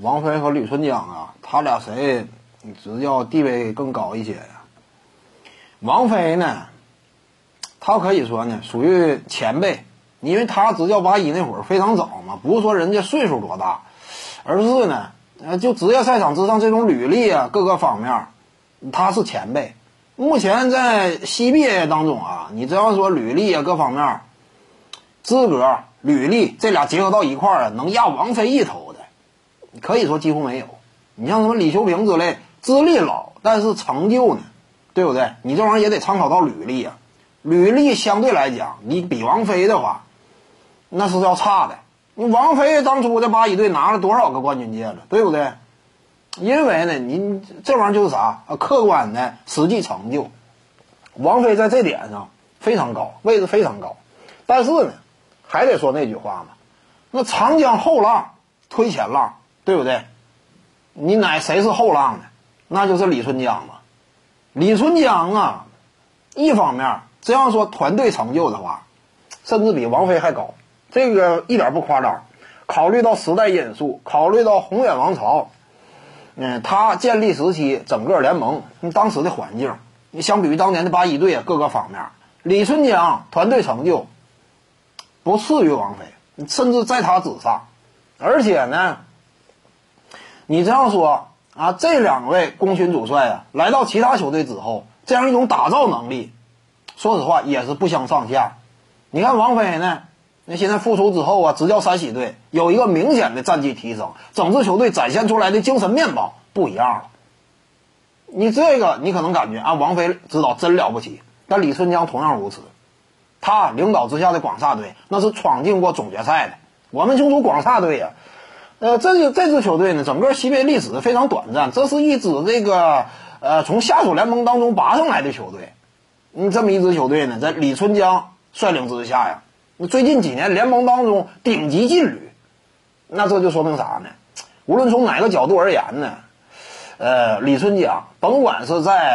王菲和李春江啊，他俩谁执教地位更高一些呀？王菲呢，她可以说呢属于前辈，因为她执教八一那会儿非常早嘛，不是说人家岁数多大，而是呢，呃，就职业赛场之上这种履历啊，各个方面，她是前辈。目前在 CBA 当中啊，你只要说履历啊各方面，资格、履历这俩结合到一块儿啊，能压王菲一头，可以说几乎没有。你像什么李秋平之类，资历老，但是成就呢？对不对？你这玩意儿也得参考到履历啊，履历相对来讲，你比王菲的话，那是要差的。你王菲当初在八一队拿了多少个冠军戒指，对不对？因为呢，你这玩意儿就是啥？客观的实际成就，王菲在这点上非常高，位置非常高。但是呢，还得说那句话嘛，那长江后浪推前浪，对不对？你哪谁是后浪呢？那就是李春江嘛。李春江啊，一方面这样说团队成就的话，甚至比王菲还高，这个一点不夸张。考虑到时代因素，考虑到宏远王朝，嗯，他建立时期整个联盟当时的环境，你相比于当年的八一队啊，各个方面，李春江团队成就不次于王菲，甚至在他之上。而且呢，你这样说。啊，这两位功勋主帅啊，来到其他球队之后，这样一种打造能力，说实话也是不相上下。你看王菲呢，那现在复出之后啊，执教山西队有一个明显的战绩提升，整支球队展现出来的精神面貌不一样了。你这个你可能感觉啊，王菲指导真了不起，但李春江同样如此，他领导之下的广厦队那是闯进过总决赛的。我们清楚广厦队呀。呃，这就这支球队呢，整个西北历史非常短暂。这是一支这个呃从下属联盟当中拔上来的球队。嗯，这么一支球队呢，在李春江率领之下呀，最近几年联盟当中顶级劲旅。那这就说明啥呢？无论从哪个角度而言呢，呃，李春江甭管是在